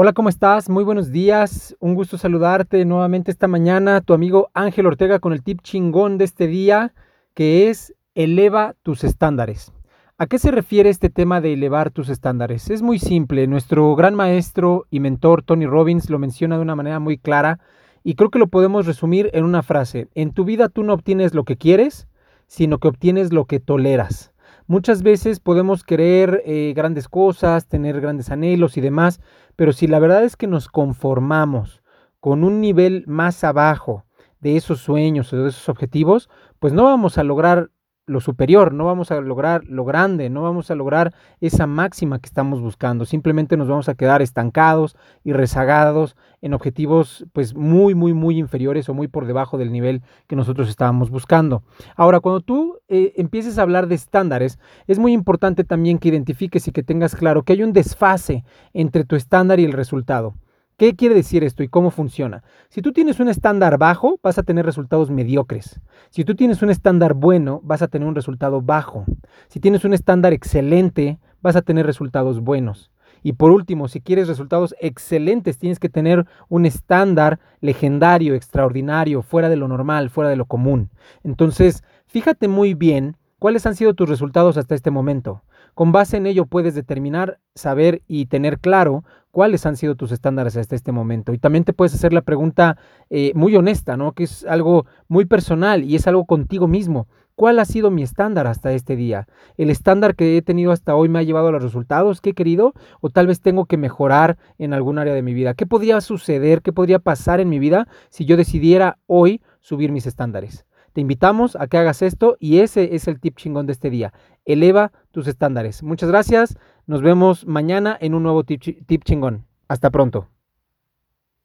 Hola, ¿cómo estás? Muy buenos días. Un gusto saludarte nuevamente esta mañana. Tu amigo Ángel Ortega con el tip chingón de este día, que es eleva tus estándares. ¿A qué se refiere este tema de elevar tus estándares? Es muy simple. Nuestro gran maestro y mentor Tony Robbins lo menciona de una manera muy clara y creo que lo podemos resumir en una frase. En tu vida tú no obtienes lo que quieres, sino que obtienes lo que toleras. Muchas veces podemos querer eh, grandes cosas, tener grandes anhelos y demás, pero si la verdad es que nos conformamos con un nivel más abajo de esos sueños o de esos objetivos, pues no vamos a lograr lo superior, no vamos a lograr lo grande, no vamos a lograr esa máxima que estamos buscando, simplemente nos vamos a quedar estancados y rezagados en objetivos pues muy, muy, muy inferiores o muy por debajo del nivel que nosotros estábamos buscando. Ahora, cuando tú eh, empieces a hablar de estándares, es muy importante también que identifiques y que tengas claro que hay un desfase entre tu estándar y el resultado. ¿Qué quiere decir esto y cómo funciona? Si tú tienes un estándar bajo, vas a tener resultados mediocres. Si tú tienes un estándar bueno, vas a tener un resultado bajo. Si tienes un estándar excelente, vas a tener resultados buenos. Y por último, si quieres resultados excelentes, tienes que tener un estándar legendario, extraordinario, fuera de lo normal, fuera de lo común. Entonces, fíjate muy bien cuáles han sido tus resultados hasta este momento. Con base en ello puedes determinar, saber y tener claro cuáles han sido tus estándares hasta este momento. Y también te puedes hacer la pregunta eh, muy honesta, ¿no? Que es algo muy personal y es algo contigo mismo. ¿Cuál ha sido mi estándar hasta este día? ¿El estándar que he tenido hasta hoy me ha llevado a los resultados que he querido? ¿O tal vez tengo que mejorar en algún área de mi vida? ¿Qué podría suceder? ¿Qué podría pasar en mi vida si yo decidiera hoy subir mis estándares? Te invitamos a que hagas esto y ese es el tip chingón de este día. Eleva tus estándares. Muchas gracias. Nos vemos mañana en un nuevo tip, chingón. Hasta pronto.